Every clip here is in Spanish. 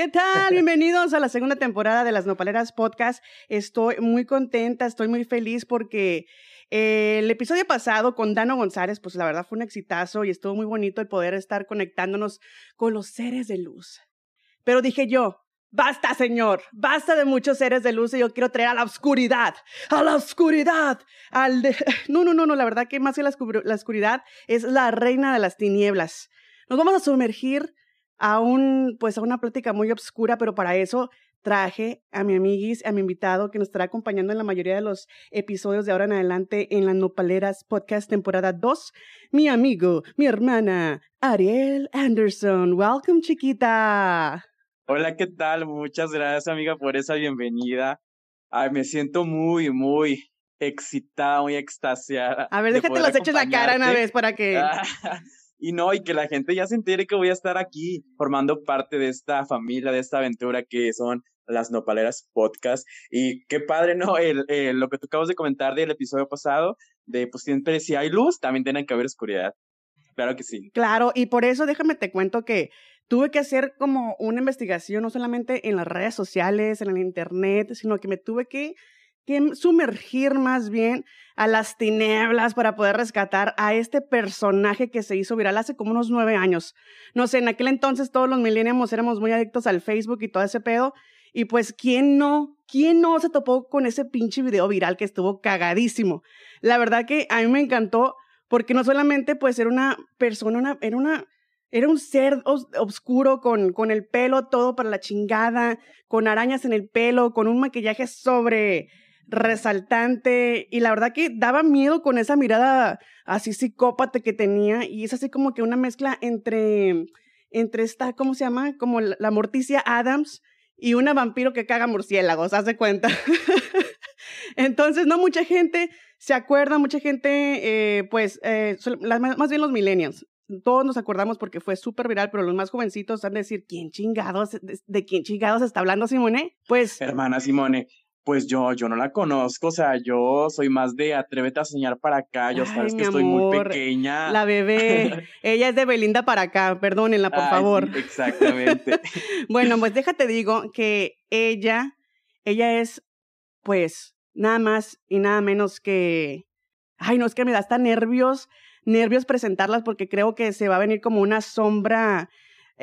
¿Qué tal? Bienvenidos a la segunda temporada de las Nopaleras Podcast. Estoy muy contenta, estoy muy feliz porque eh, el episodio pasado con Dano González, pues la verdad fue un exitazo y estuvo muy bonito el poder estar conectándonos con los seres de luz. Pero dije yo, Basta, Señor, basta de muchos seres de luz y yo quiero traer a la oscuridad, a la oscuridad, al de... No, no, no, no, la verdad que más que la, la oscuridad es la reina de las tinieblas. Nos vamos a sumergir a un, pues a una plática muy oscura, pero para eso traje a mi amiguis, a mi invitado que nos estará acompañando en la mayoría de los episodios de ahora en adelante en las Nopaleras Podcast temporada 2, mi amigo, mi hermana, Ariel Anderson. Welcome, chiquita. Hola, ¿qué tal? Muchas gracias, amiga, por esa bienvenida. Ay, me siento muy, muy excitada, muy extasiada. A ver, déjate los eches la cara una vez para que... y no, y que la gente ya se entere que voy a estar aquí formando parte de esta familia, de esta aventura que son las Nopaleras Podcast. Y qué padre, ¿no? El, lo que tú acabas de comentar del episodio pasado, de pues siempre si hay luz, también tienen que haber oscuridad. Claro que sí. Claro, y por eso déjame te cuento que tuve que hacer como una investigación, no solamente en las redes sociales, en el internet, sino que me tuve que, sumergir más bien a las tinieblas para poder rescatar a este personaje que se hizo viral hace como unos nueve años. No sé, en aquel entonces todos los millennials éramos muy adictos al Facebook y todo ese pedo. Y pues, ¿quién no? ¿Quién no se topó con ese pinche video viral que estuvo cagadísimo? La verdad que a mí me encantó porque no solamente pues era una persona, una, era una era un ser oscuro con, con el pelo todo para la chingada, con arañas en el pelo, con un maquillaje sobre resaltante y la verdad que daba miedo con esa mirada así psicópata que tenía y es así como que una mezcla entre entre esta, ¿cómo se llama? Como la Morticia Adams y una vampiro que caga murciélagos, haz de cuenta. Entonces, no mucha gente se acuerda, mucha gente, eh, pues, eh, más bien los millennials, todos nos acordamos porque fue súper viral, pero los más jovencitos han de decir, ¿quién chingados, de, quién chingados está hablando Simone? Pues... Hermana Simone, pues yo, yo no la conozco, o sea, yo soy más de atrévete a soñar para acá, yo sabes que estoy muy pequeña. La bebé, ella es de Belinda para acá, perdónenla, por favor. exactamente. bueno, pues déjate digo que ella, ella es, pues, nada más y nada menos que, ay, no, es que me da hasta nervios nervios presentarlas porque creo que se va a venir como una sombra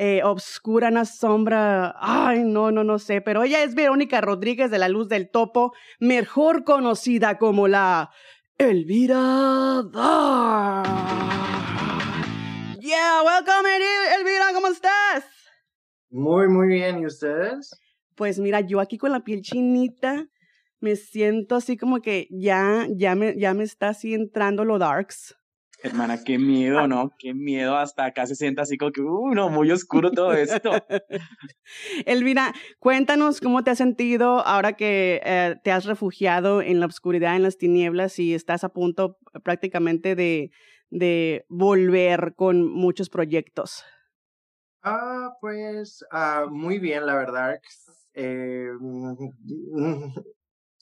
eh, obscura, una sombra, ay, no, no, no sé, pero ella es Verónica Rodríguez de la Luz del Topo, mejor conocida como la Elvira Yeah, welcome Elvira, ¿cómo estás? Muy, muy bien, ¿y ustedes? Pues mira, yo aquí con la piel chinita, me siento así como que ya, ya me, ya me está así entrando lo darks. Hermana, qué miedo, ¿no? Qué miedo, hasta acá se sienta así como que, uh, no, muy oscuro todo esto. Elvira, cuéntanos cómo te has sentido ahora que eh, te has refugiado en la oscuridad, en las tinieblas y estás a punto prácticamente de, de volver con muchos proyectos. Ah, pues ah, muy bien, la verdad. Eh,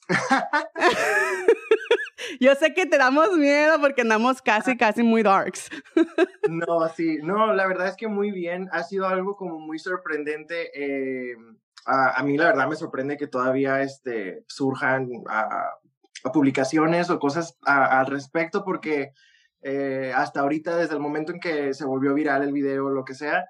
Yo sé que te damos miedo porque andamos casi, casi muy darks. No, sí, no, la verdad es que muy bien. Ha sido algo como muy sorprendente. Eh, a, mí la verdad me sorprende que todavía este, surjan a, publicaciones o cosas al respecto porque eh, hasta ahorita, desde el momento en que se volvió viral el video o lo que sea,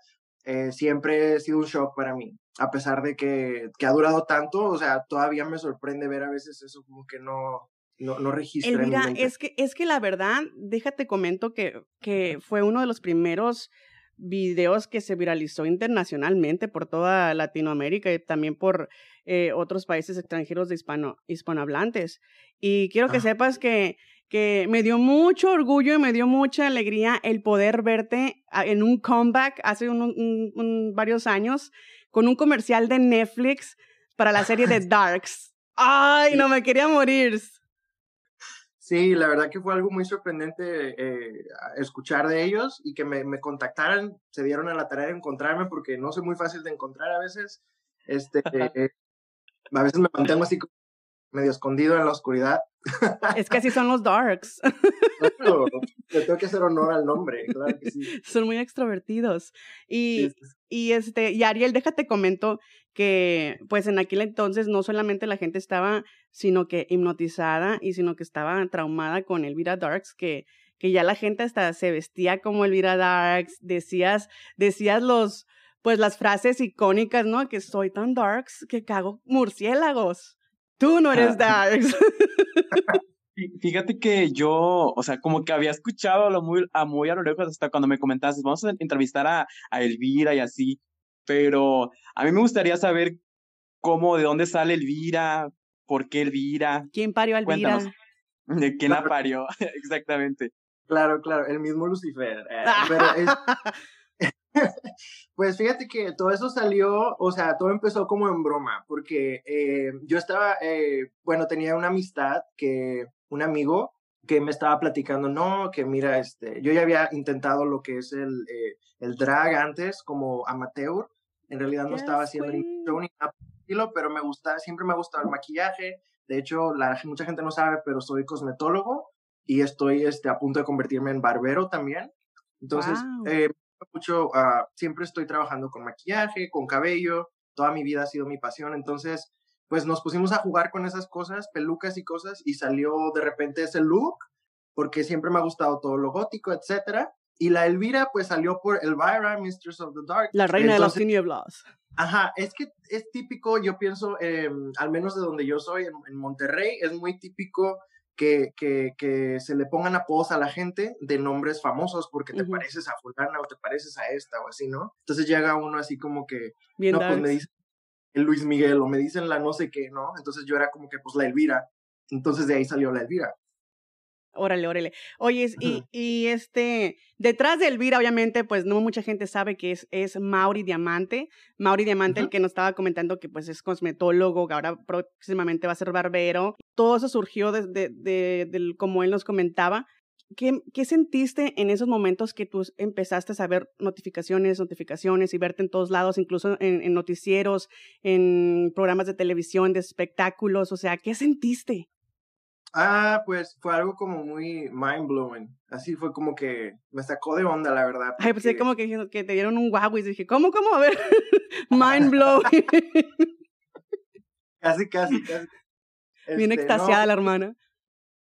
eh, siempre ha sido un shock para mí. A pesar de que, que ha durado tanto, o sea, todavía me sorprende ver a veces eso como que no, no, no registra. Elvira, es que, es que la verdad, déjate comento que, que fue uno de los primeros videos que se viralizó internacionalmente por toda Latinoamérica y también por eh, otros países extranjeros de hispano, hispanohablantes. Y quiero que sepas que, que me dio mucho orgullo y me dio mucha alegría el poder verte en un comeback hace un, varios años con un comercial de Netflix para la serie de Darks. Ay, no me quería morir. Sí, la verdad que fue algo muy sorprendente eh, escuchar de ellos y que me, me, contactaran, se dieron a la tarea de encontrarme porque no soy muy fácil de encontrar a veces. Este, a veces me mantengo así medio escondido en la oscuridad. Es que así son los darks. Claro, le tengo que hacer honor al nombre, claro que sí. Son muy extrovertidos. Y, Sí, y este, y Ariel, déjate comento que pues en aquel entonces no solamente la gente estaba, sino que hipnotizada y sino que estaba traumada con Elvira Darks, que, que ya la gente hasta se vestía como Elvira Darks, decías, decías los, pues las frases icónicas, ¿no? Que soy tan darks que cago murciélagos. Tú no eres darks. Fí- Fíjate que yo, o sea, como que había escuchado a lo muy a, muy a lo lejos hasta cuando me comentaste, vamos a entrevistar a, a Elvira y así, pero a mí me gustaría saber cómo, de dónde sale Elvira, por qué Elvira, ¿Quién parió a Elvira? Cuéntanos. de quién la parió, exactamente. Claro, claro, el mismo Lucifer. eh, Ah. pero es- pues fíjate que todo eso salió, o sea, todo empezó como en broma, porque eh, yo estaba, eh, bueno, tenía una amistad que, un amigo que me estaba platicando, no, que mira, este, yo ya había intentado lo que es el, eh, el drag antes como amateur, en realidad no estaba haciendo show ni nada el estilo, pero me gusta, siempre me ha gustado el maquillaje, de hecho, la, mucha gente no sabe, pero soy cosmetólogo y estoy este, a punto de convertirme en barbero también. Entonces, Wow. eh, mucho, ah, siempre estoy trabajando con maquillaje, con cabello, toda mi vida ha sido mi pasión, entonces, pues nos pusimos a jugar con esas cosas, pelucas y cosas, y salió de repente ese look, porque siempre me ha gustado todo lo gótico, etcétera. Y la Elvira, pues salió por Elvira, Mistress of the Dark. La reina de las tinieblas. Ajá, es que es típico, yo pienso, eh, al menos de donde yo soy, en, en Monterrey, es muy típico que, que, que se le pongan apodos a la gente de nombres famosos porque te pareces a fulana o te pareces a esta o así, ¿no? Entonces llega uno así como que, Bien no, pues me dicen el Luis Miguel o me dicen la no sé qué, ¿no? Entonces yo era como que, pues la Elvira. Entonces de ahí salió la Elvira. Órale, órale. Oye, y, este, detrás de Elvira, obviamente, pues no mucha gente sabe que es, es Mauri Diamante. Mauri Diamante, el que nos estaba comentando que pues es cosmetólogo, que ahora próximamente va a ser barbero. Todo eso surgió de, de, de- como él nos comentaba. ¿Qué, ¿Qué sentiste en esos momentos que tú empezaste a saber notificaciones, notificaciones y verte en todos lados, incluso en, en noticieros, en programas de televisión, de espectáculos? O sea, ¿qué sentiste? Ah, pues fue algo como muy mind blowing. Así fue como que me sacó de onda, la verdad. Ay, pues porque- como que, que te dieron un guau y dije, ¿cómo, cómo? A ver, mind blowing. Casi, casi, casi. Bien Este, extasiada no, la hermana.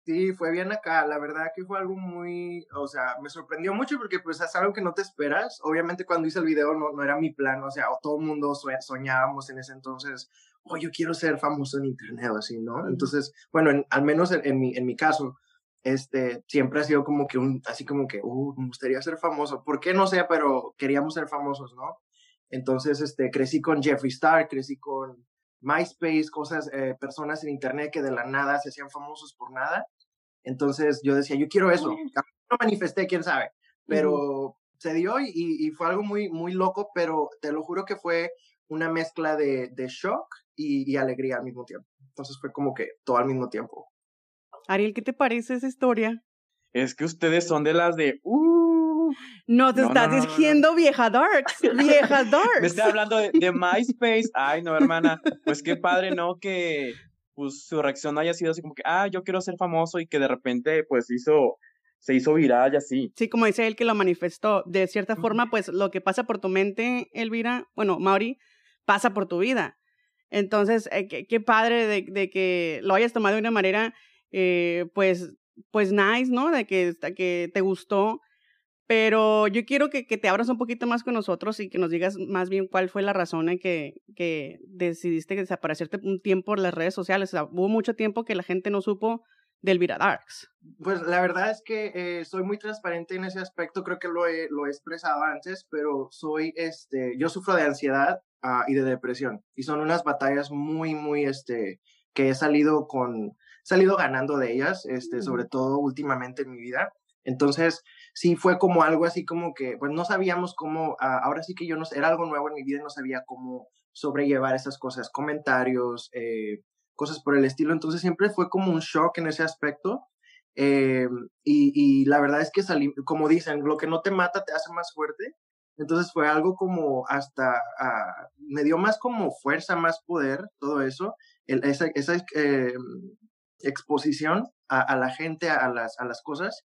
Sí, fue bien acá. La verdad que fue algo muy, o sea, me sorprendió mucho porque pues es algo que no te esperas. Obviamente cuando hice el video no, no era mi plan, o sea, todo el mundo soñábamos en ese entonces, oh, yo quiero ser famoso en internet o así, ¿no? Entonces, bueno, en- al menos en, en mi, en mi caso, este, siempre ha sido como que un, así como que, uh, me gustaría ser famoso. ¿Por qué? No sé, pero queríamos ser famosos, ¿no? Entonces, este, crecí con Jeffree Star, crecí con MySpace, cosas, eh, personas en internet que de la nada se hacían famosos por nada. Entonces yo decía, yo quiero eso. No manifesté, quién sabe, pero se dio y, y fue algo muy, muy loco, pero te lo juro que fue una mezcla de, de shock y, y alegría al mismo tiempo. Entonces fue como que todo al mismo tiempo. Ariel, ¿qué te parece esa historia? Es que ustedes son de las de, uh, No te No, estás no, diciendo vieja darks, vieja darks. me está hablando de, de MySpace. Ay, no, hermana, pues qué padre, ¿no? Que pues su reacción haya sido así como que, ah, yo quiero ser famoso y que de repente pues hizo, se hizo viral y así. Sí, como dice él que lo manifestó. De cierta forma, pues lo que pasa por tu mente, Elvira, bueno, Mauri, pasa por tu vida. Entonces, eh, qué, qué padre de, de que lo hayas tomado de una manera, eh, pues, pues nice, ¿no? De que, que te gustó. Pero yo quiero que, que te abras un poquito más con nosotros y que nos digas más bien cuál fue la razón en que, que decidiste desaparecerte un tiempo en las redes sociales. O sea, hubo mucho tiempo que la gente no supo del Elvira Darks. Pues la verdad es que eh, soy muy transparente en ese aspecto, creo que lo he, lo he expresado antes, pero soy, este, yo sufro de ansiedad ah, y de depresión y son unas batallas muy, muy, este, que he salido con, salido ganando de ellas, este, Mm. sobre todo últimamente en mi vida. Entonces, sí fue como algo así como que, pues no sabíamos cómo, ah, ahora sí que yo no, era algo nuevo en mi vida y no sabía cómo sobrellevar esas cosas, comentarios, eh, cosas por el estilo. Entonces siempre fue como un shock en ese aspecto. Eh, y, y la verdad es que salí, como dicen, lo que no te mata te hace más fuerte. Entonces fue algo como hasta, ah, me dio más como fuerza, más poder, todo eso, esa, esa eh, exposición a, la gente, a las, a las cosas.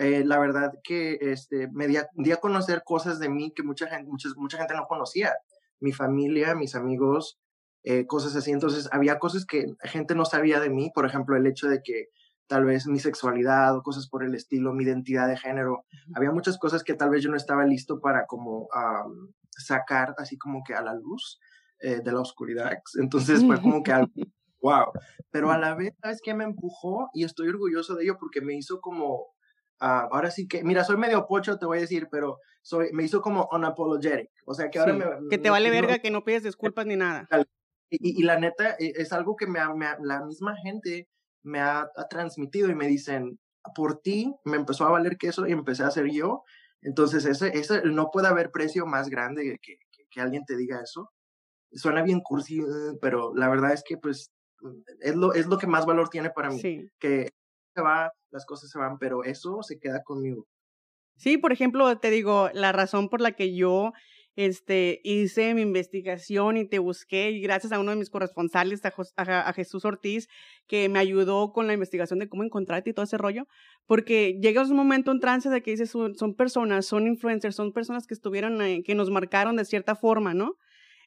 Eh, la verdad que este, me di a, conocer cosas de mí que mucha gente, mucha, mucha gente no conocía. Mi familia, mis amigos, eh, cosas así. Entonces, había cosas que gente no sabía de mí, por ejemplo, el hecho de que tal vez mi sexualidad o cosas por el estilo, mi identidad de género. Había muchas cosas que tal vez yo no estaba listo para como sacar así como que a la luz eh, de la oscuridad. Entonces fue como que algo, wow. Pero a la vez, ¿sabes qué me empujó? Y estoy orgulloso de ello porque me hizo como, ah, ahora sí que, mira, soy medio pocho, te voy a decir, pero soy, me hizo como unapologetic. O sea, que ahora me... Que te vale verga que no pides disculpas ni nada. Y, y, la neta, e, es algo que me, me la misma gente me ha, transmitido y me dicen, por ti me empezó a valer queso y empecé a ser yo. Entonces, ese, ese no puede haber precio más grande que, que, alguien te diga eso. Suena bien cursi, pero la verdad es que pues es lo, es lo que más valor tiene para mí. Que se va, las cosas se van, pero eso se queda conmigo. Sí, por ejemplo, te digo, la razón por la que yo este, hice mi investigación y te busqué y gracias a uno de mis corresponsales, a, Jesús Ortiz, que me ayudó con la investigación de cómo encontrarte y todo ese rollo, porque llega un momento en trance de que dices, son, personas, son influencers, son personas que estuvieron, que nos marcaron de cierta forma, ¿no?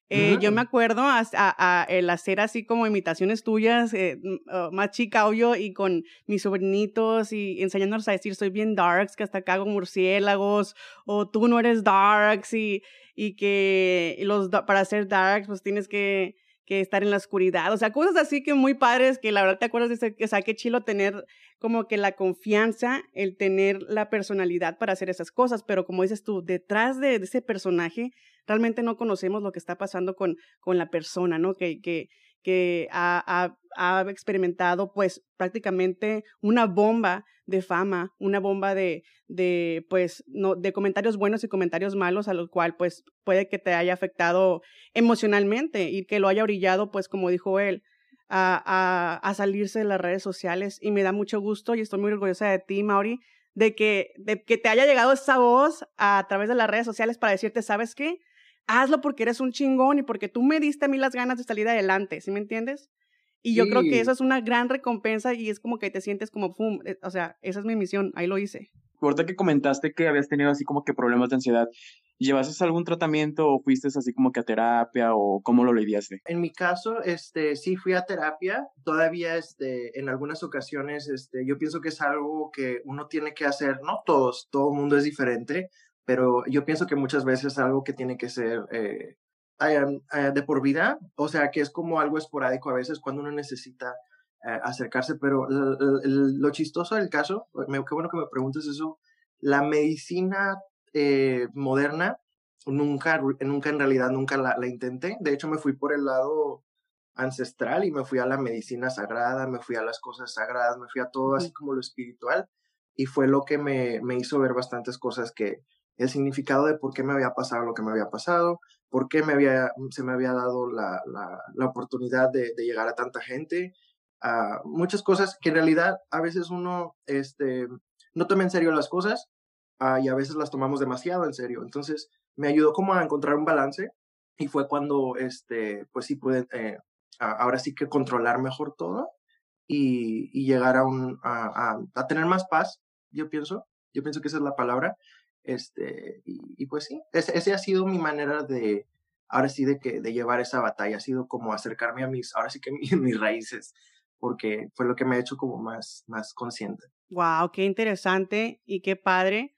Eh, yo me acuerdo a, el hacer así como imitaciones tuyas, eh, oh, más chica, obvio, y con mis sobrinitos y enseñándonos a decir soy bien darks, que hasta acá hago murciélagos, o tú no eres darks, y, y que los, para ser darks pues tienes que, que estar en la oscuridad, o sea, cosas así que muy padres, que la verdad te acuerdas de ese, o sea, qué chilo tener como que la confianza, el tener la personalidad para hacer esas cosas, pero como dices tú, detrás de ese personaje realmente no conocemos lo que está pasando con, con la persona, ¿no? Que, que, que ha, ha, experimentado pues prácticamente una bomba de fama, una bomba de, de pues no, de comentarios buenos y comentarios malos a lo cual pues puede que te haya afectado emocionalmente y que lo haya orillado pues como dijo él a, a, a salirse de las redes sociales y me da mucho gusto y estoy muy orgullosa de ti Mauri de que, de que te haya llegado esa voz a través de las redes sociales para decirte, ¿sabes qué? Hazlo porque eres un chingón y porque tú me diste a mí las ganas de salir adelante, ¿sí me entiendes? Y yo creo que eso es una gran recompensa y es como que te sientes como, pum, eh, o sea, esa es mi misión, ahí lo hice. Ahorita que comentaste que habías tenido así como que problemas de ansiedad, ¿llevaste algún tratamiento o fuiste así como que a terapia o cómo lo lidiaste? En mi caso, este, sí fui a terapia. Todavía, este, en algunas ocasiones, este, yo pienso que es algo que uno tiene que hacer, no todos, todo el mundo es diferente, pero yo pienso que muchas veces es algo que tiene que ser eh, eh, de por vida, o sea, que es como algo esporádico a veces cuando uno necesita eh, acercarse, pero lo chistoso del caso, qué bueno que me preguntes eso, la medicina moderna nunca, nunca en realidad, nunca la, la intenté, de hecho me fui por el lado ancestral y me fui a la medicina sagrada, me fui a las cosas sagradas, me fui a todo así como lo espiritual y fue lo que me, me hizo ver bastantes cosas que, el significado de por qué me había pasado lo que me había pasado, por qué me había, se me había dado la, la, oportunidad de, llegar a tanta gente, a muchas cosas que en realidad a veces uno este, no toma en serio las cosas uh, y a veces las tomamos demasiado en serio. Entonces me ayudó como a encontrar un balance y fue cuando, este, pues sí pude, eh, ahora sí que controlar mejor todo y, llegar a, un, a tener más paz, yo pienso. Yo pienso que esa es la palabra. Este, y, pues sí, ese, ha sido mi manera de, ahora sí, de, que, de llevar esa batalla, ha sido como acercarme a mis, ahora sí que mis, raíces, porque fue lo que me ha hecho como más, más consciente. Wow, qué interesante y qué padre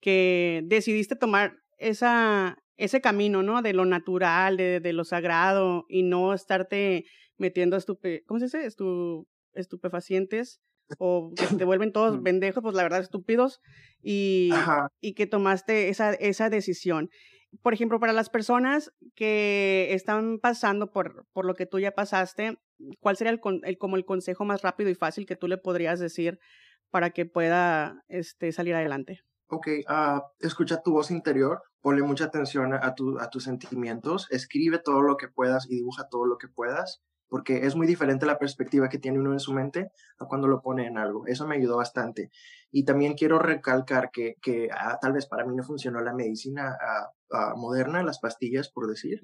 que decidiste tomar esa, ese camino, ¿no? De lo natural, de, de lo sagrado y no estarte metiendo estupe, ¿cómo se dice? Estu, estupefacientes o que te vuelven todos pendejos, pues la verdad estúpidos, y, y que tomaste esa, esa decisión. Por ejemplo, para las personas que están pasando por, por lo que tú ya pasaste, ¿cuál sería el, el, como el consejo más rápido y fácil que tú le podrías decir para que pueda este, salir adelante? Ok, uh, escucha tu voz interior, ponle mucha atención a, tu, a tus sentimientos, escribe todo lo que puedas y dibuja todo lo que puedas porque es muy diferente la perspectiva que tiene uno en su mente a cuando lo pone en algo. Eso me ayudó bastante. Y también quiero recalcar que, que ah, tal vez para mí no funcionó la medicina, ah, ah, moderna, las pastillas, por decir,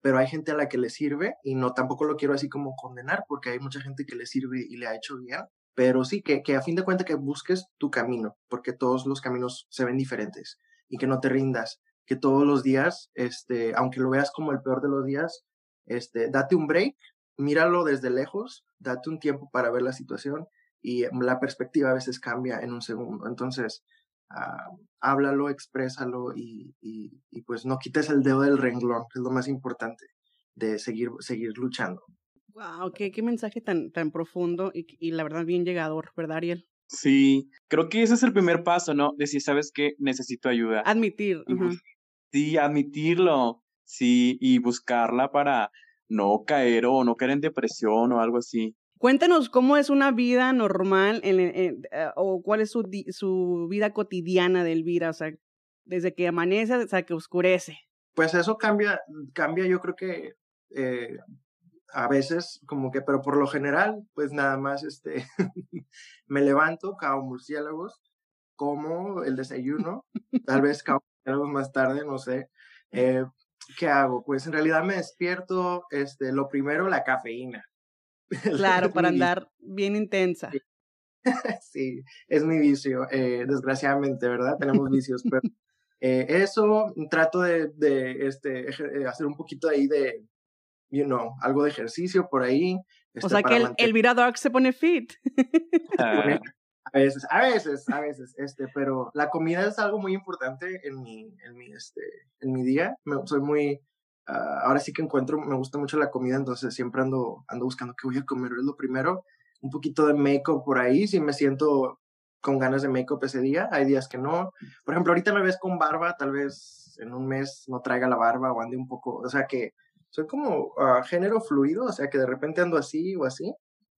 pero hay gente a la que le sirve y no tampoco lo quiero así como condenar porque hay mucha gente que le sirve y le ha hecho bien, pero sí que, que a fin de cuentas que busques tu camino, porque todos los caminos se ven diferentes y que no te rindas, que todos los días, este, aunque lo veas como el peor de los días, este, date un break, míralo desde lejos, date un tiempo para ver la situación y la perspectiva a veces cambia en un segundo. Entonces, ah, háblalo, exprésalo y, y, y, pues no quites el dedo del renglón, que es lo más importante de seguir, seguir luchando. Wow, qué, qué mensaje tan, tan profundo y, y la verdad bien llegador, ¿verdad, Ariel? Sí, creo que ese es el primer paso, ¿no? Decir, ¿sabes qué? Necesito ayuda. Admitir. Uh -huh. Sí, admitirlo, sí, y buscarla para no caer o no caer en depresión o algo así. Cuéntanos cómo es una vida normal en, en, uh, o cuál es su, su vida cotidiana de Elvira, o sea, desde que amanece hasta que oscurece. Pues eso cambia, cambia yo creo que eh, a veces como que, pero por lo general, pues nada más este, me levanto, cago murciélagos, como el desayuno, tal vez cago murciélagos más tarde, no sé. Eh, ¿Qué hago? Pues en realidad me despierto, este, lo primero, la cafeína. Claro, para andar bien intensa. Sí. sí, es mi vicio, eh, desgraciadamente, ¿verdad? Tenemos vicios, pero eh, eso trato de, de este, hacer un poquito ahí de, you know, algo de ejercicio por ahí. Este, o sea que el, Elvira Dark se pone fit. A veces, a veces, a veces, este, pero la comida es algo muy importante en mi, en mi, este, en mi día. Soy muy, uh, ahora sí que encuentro, me gusta mucho la comida, entonces siempre ando, ando buscando qué voy a comer. Es lo primero, un poquito de make-up por ahí, si me siento con ganas de make-up ese día, hay días que no. Por ejemplo, ahorita me ves con barba, tal vez en un mes no traiga la barba o ande un poco, o sea que soy como uh, género fluido, o sea que de repente ando así o así.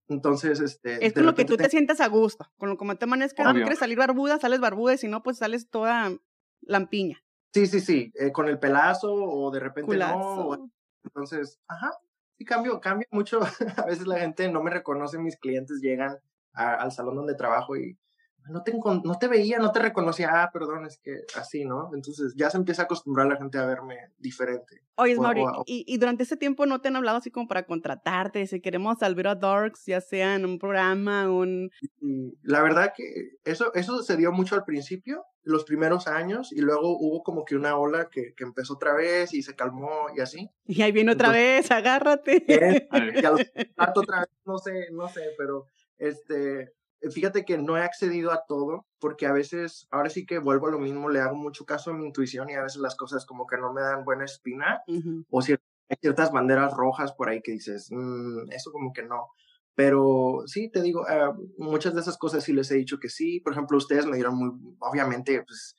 Entonces, este. Es con lo que tú te... te sientas a gusto. Con lo como te amanezcas, no quieres salir barbuda, sales barbuda, y si no, pues sales toda lampiña. Sí, sí, sí. Eh, con el pelazo, o de repente Culazo. no. O... Entonces, ajá. Sí, cambio, cambio mucho. a veces la gente no me reconoce, mis clientes llegan a, al salón donde trabajo y no te, no te veía, no te reconocía, ah, perdón, es que así, ¿no? Entonces ya se empieza a acostumbrar la gente a verme diferente. Oye, Mauri, y, y, durante ese tiempo no te han hablado así como para contratarte, si queremos salvar a Darks, ya sea en un programa, un... La verdad que eso, eso se dio mucho al principio, los primeros años, y luego hubo como que una ola que, que empezó otra vez y se calmó y así. Y ahí viene otra Entonces, vez, agárrate. Bien, y a los, otra vez, no sé, no sé, pero este, fíjate que no he accedido a todo porque a veces, ahora sí que vuelvo a lo mismo, le hago mucho caso a mi intuición y a veces las cosas como que no me dan buena espina uh -huh. o hay ciertas banderas rojas por ahí que dices, mmm, eso como que no. Pero sí, te digo, uh, muchas de esas cosas sí les he dicho que sí. Por ejemplo, ustedes me dieron muy, obviamente, pues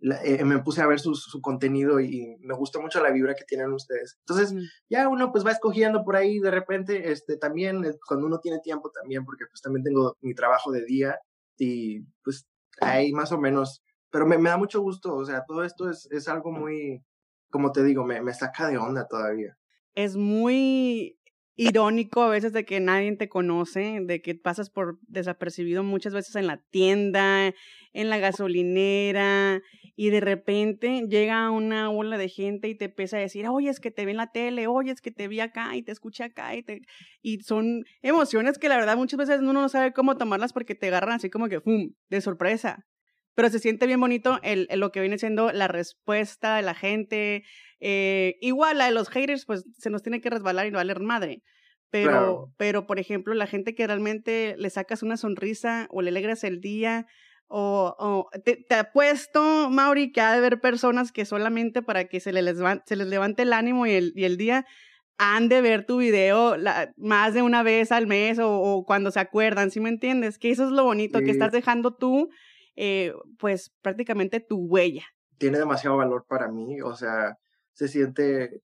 la, eh, me puse a ver su, su, contenido y me gustó mucho la vibra que tienen ustedes. Entonces, mm. ya uno pues va escogiendo por ahí de repente, este, también eh, cuando uno tiene tiempo también, porque pues también tengo mi trabajo de día y pues ahí más o menos, pero me, me da mucho gusto, o sea, todo esto es, es algo muy, como te digo, me, me saca de onda todavía. Es muy irónico a veces de que nadie te conoce, de que pasas por desapercibido muchas veces en la tienda, en la gasolinera, y de repente llega una ola de gente y te empieza a decir, oye, es que te vi en la tele, oye, es que te vi acá y te escuché acá, y, te... y son emociones que la verdad muchas veces uno no sabe cómo tomarlas porque te agarran así como que, ¡pum!, de sorpresa. Pero se siente bien bonito el, el, lo que viene siendo la respuesta de la gente. Eh, igual la de los haters, pues se nos tiene que resbalar y no valer madre. Pero, claro. pero, por ejemplo, la gente que realmente le sacas una sonrisa o le alegras el día, o, o te, te, apuesto, Mauri, que ha de haber personas que solamente para que se les, se les levante el ánimo y el, y el día han de ver tu video la, más de una vez al mes o, o, cuando se acuerdan, ¿sí me entiendes? Que eso es lo bonito, sí. que estás dejando tú eh, pues prácticamente tu huella. Tiene demasiado valor para mí, o sea, se siente,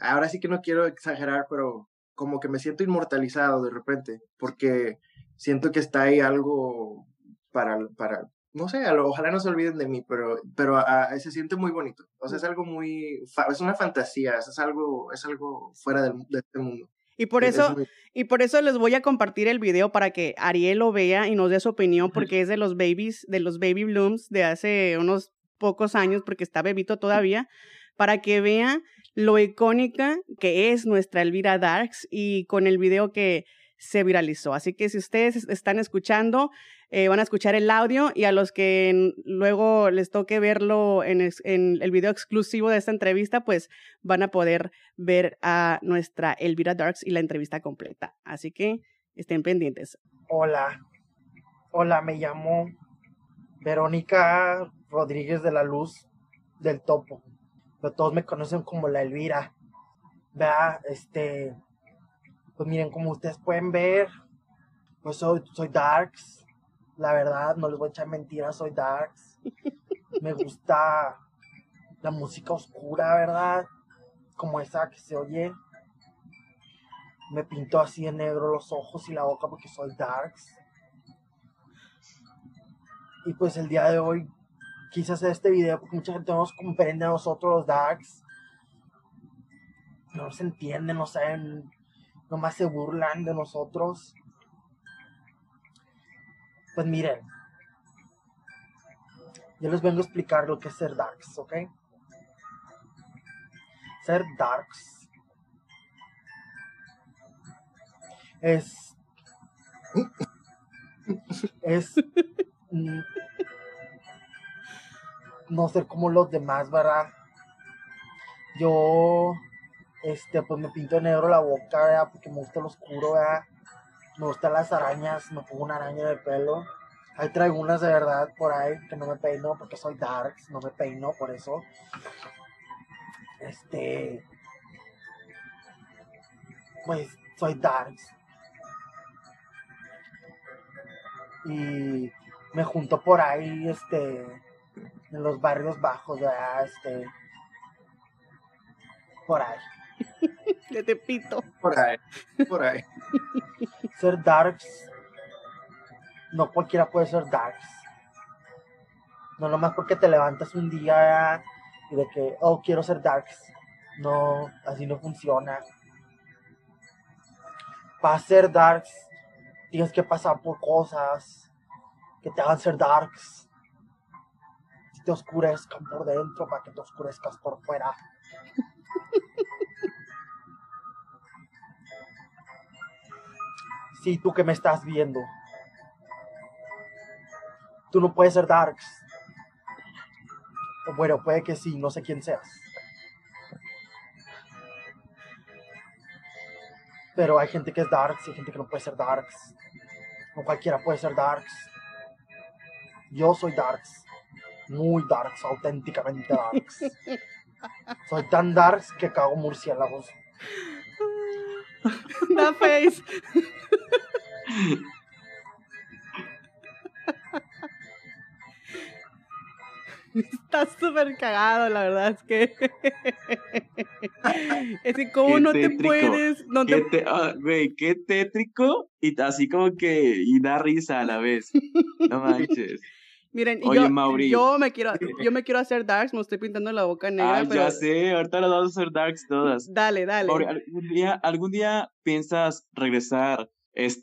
ahora sí que no quiero exagerar, pero como que me siento inmortalizado de repente, porque siento que está ahí algo para, para no sé, ojalá no se olviden de mí, pero, pero a, a, se siente muy bonito. O sea, es algo muy, es una fantasía, es algo, es algo fuera del, de este mundo. Y por eso, muy... y por eso les voy a compartir el video para que Ariel lo vea y nos dé su opinión, porque es de los babies, de los baby blooms de hace unos pocos años, porque está bebito todavía. para que vean lo icónica que es nuestra Elvira Darks y con el video que se viralizó. Así que si ustedes están escuchando, eh, van a escuchar el audio y a los que luego les toque verlo en, el video exclusivo de esta entrevista, pues van a poder ver a nuestra Elvira Darks y la entrevista completa. Así que estén pendientes. Hola, hola, me llamo Verónica Rodríguez de la Luz del Topo, pero todos me conocen como la Elvira. Vea, este, pues miren, como ustedes pueden ver, pues soy, soy Darks. La verdad, no les voy a echar mentiras, soy Darks. Me gusta la música oscura, ¿verdad? Como esa que se oye. Me pinto así en negro los ojos y la boca porque soy Darks. Y pues el día de hoy quise hacer este video porque mucha gente nos comprende a nosotros los Darks. No se entienden, no saben nomás se burlan de nosotros. Pues miren, yo les vengo a explicar lo que es ser darks, ¿ok? Ser darks es es no ser como los demás, ¿verdad? Yo este, pues me pinto de negro la boca, Porque me gusta lo oscuro, Me gustan las arañas, me pongo una araña de pelo. Ahí traigo unas de verdad por ahí que no me peino porque soy darks, no me peino por eso. Este. Pues soy darks. Y me junto por ahí, este. En los barrios bajos, ¿verdad? Este. Por ahí. De Tepito. Por ahí, por ahí. Ser darks. No cualquiera puede ser darks. No nomás porque te levantas un día y de que, oh, quiero ser darks. No, así no funciona. Para ser darks, tienes que pasar por cosas que te hagan ser darks. Si te oscurezcan por dentro para que te oscurezcas por fuera. Sí, tú que me estás viendo. Tú no puedes ser Darks. bueno, puede que sí, no sé quién seas. Pero hay gente que es Darks y hay gente que no puede ser Darks. No cualquiera puede ser Darks. Yo soy Darks. Muy Darks, auténticamente Darks. Soy tan Darks que cago murciélagos. The face. Estás súper cagado, la verdad es que. es que, ¿cómo no te puedes.? No te... Qué ah, güey, qué tétrico y así como que. y da risa a la vez. No manches. Miren, yo, yo, me quiero, yo me quiero hacer darks, me estoy pintando la boca negra. Ah, ya sé, ahorita las vamos a hacer darks todas. Dale, dale. ¿algún, día, ¿Algún día piensas regresar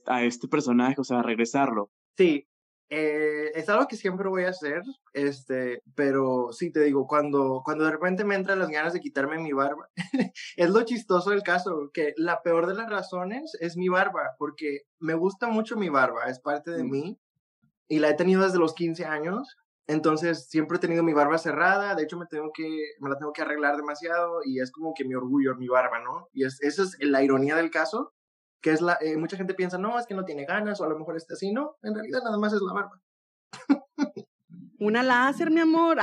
a este personaje, o sea, regresarlo? Sí, eh, es algo que siempre voy a hacer, este, pero sí te digo, cuando, cuando de repente me entran las ganas de quitarme mi barba, es lo chistoso del caso, que la peor de las razones es mi barba, porque me gusta mucho mi barba, es parte de mm. mí, y la he tenido desde los 15 años. Entonces siempre he tenido mi barba cerrada, de hecho me tengo que me la tengo que arreglar demasiado y es como que mi orgullo mi barba, ¿no? Y es, esa es la ironía del caso, que es la eh, mucha gente piensa, "No, es que no tiene ganas o a lo mejor está así", no, en realidad nada más es la barba. Una láser, mi amor.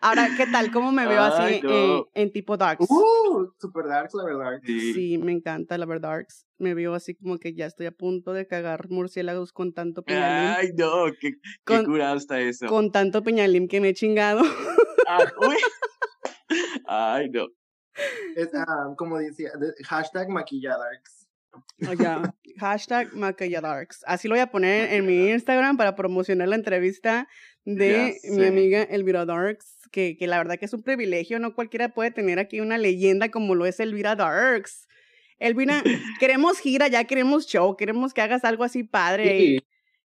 Ahora, ¿qué tal? ¿Cómo me veo así eh, en tipo darks? Uh, super darks, la verdad. Sí. me encanta la verdad darks. Me veo así como que ya estoy a punto de cagar murciélagos con tanto peñalín. Ay, no, qué, qué curado está eso. Con tanto peñalín que me he chingado. Ah, uy. Ay, no. Es, ah, como decía, hashtag maquilladarks. Oh, ya, hashtag Macalladarks. Así lo voy a poner en mi Instagram para promocionar la entrevista de mi amiga Elvira Darks, que, que la verdad que es un privilegio, no cualquiera puede tener aquí una leyenda como lo es Elvira Darks. Elvira, queremos gira, ya queremos show, queremos que hagas algo así padre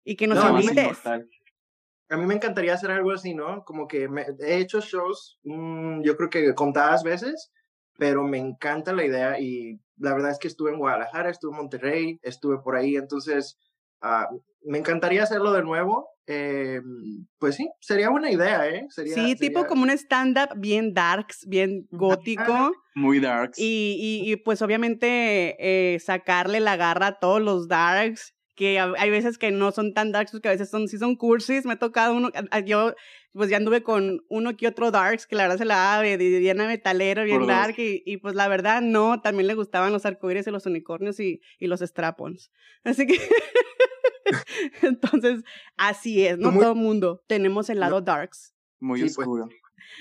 y, que nos invites. a mí me encantaría hacer algo así, ¿no? Como que me, he hecho shows, mm, yo creo que contadas veces, pero me encanta la idea y la verdad es que estuve en Guadalajara, estuve en Monterrey, estuve por ahí, entonces ah, me encantaría hacerlo de nuevo. Eh, pues sí, sería buena idea, ¿eh? Sería, sí, tipo como un stand-up bien darks, bien gótico. Muy darks. Y, y, y pues obviamente eh, sacarle la garra a todos los darks que hay veces que no son tan darks, porque a veces son, sí son cursis, me ha tocado uno, yo pues ya anduve con uno que otro darks, que la verdad se la daba de bien metalero, bien dark, y, y, pues la verdad no, también le gustaban los arcoíris y los unicornios y, y los strapons. Así que, entonces, así es, no todo el mundo tenemos el lado darks. Muy pues. oscuro.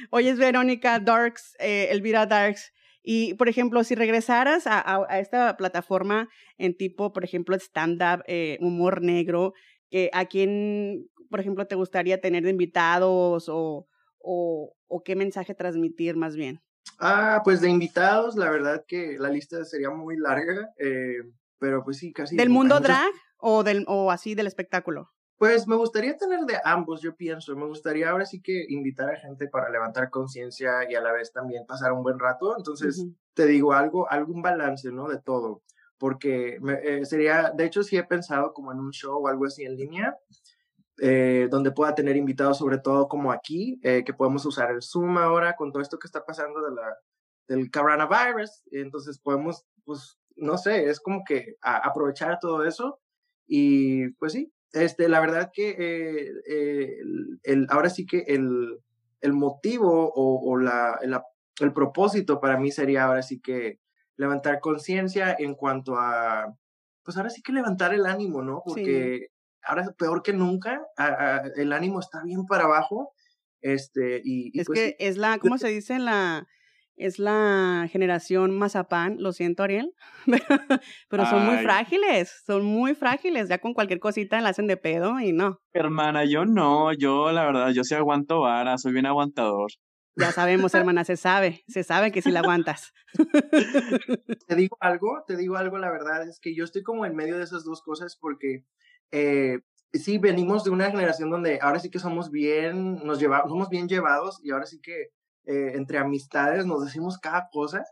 Oye, es Verónica Darks, eh, Elvira Darks, y, por ejemplo, si regresaras a, a, esta plataforma en tipo, por ejemplo, stand-up, eh, humor negro, eh, ¿a quién, por ejemplo, te gustaría tener de invitados o, o, o qué mensaje transmitir más bien? Ah, pues de invitados, la verdad que la lista sería muy larga, eh, pero pues sí, casi. ¿Del mundo drag o, del, o así del espectáculo? Pues me gustaría tener de ambos, yo pienso. Me gustaría ahora sí que invitar a gente para levantar conciencia y a la vez también pasar un buen rato. Entonces, te digo algo, algún balance, ¿no? De todo. Porque eh, sería, de hecho, sí he pensado como en un show o algo así en línea, eh, donde pueda tener invitados, sobre todo como aquí, eh, que podemos usar el Zoom ahora con todo esto que está pasando de la, del coronavirus. Entonces, podemos, pues, no sé, es como que aprovechar todo eso. Y pues sí, este, la verdad que eh, eh, el, ahora sí que el, el motivo o, o la, el propósito para mí sería ahora sí que levantar conciencia en cuanto a, pues ahora sí que levantar el ánimo, ¿no? Porque ahora peor que nunca, el ánimo está bien para abajo. Este, y, es pues que es la, ¿cómo se dice? La, es la generación mazapán, lo siento Ariel, pero son muy frágiles, son muy frágiles, ya con cualquier cosita la hacen de pedo y no. Hermana, yo no, yo la verdad, yo sí aguanto vara, soy bien aguantador. Ya sabemos, hermana, se sabe, se sabe que sí la aguantas. te digo algo, te digo algo, la verdad es que yo estoy como en medio de esas dos cosas porque eh, sí venimos de una generación donde ahora sí que somos bien, nos llevamos, somos bien llevados y ahora sí que eh, entre amistades nos decimos cada cosa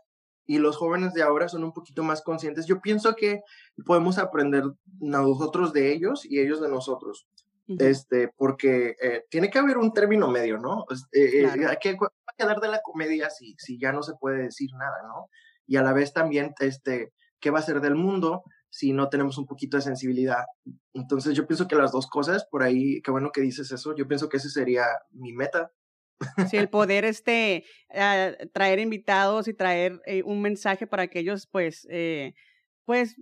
y los jóvenes de ahora son un poquito más conscientes. Yo pienso que podemos aprender nosotros de ellos y ellos de nosotros. Este, porque eh, tiene que haber un término medio, ¿no? Eh, hay que quedar de la comedia si, si ya no se puede decir nada, ¿no? Y a la vez también, este, ¿qué va a ser del mundo si no tenemos un poquito de sensibilidad? Entonces yo pienso que las dos cosas, por ahí, qué bueno que dices eso, yo pienso que ese sería mi meta, Sí, el poder este, ah, traer invitados y traer eh, un mensaje para que ellos pues, eh, pues,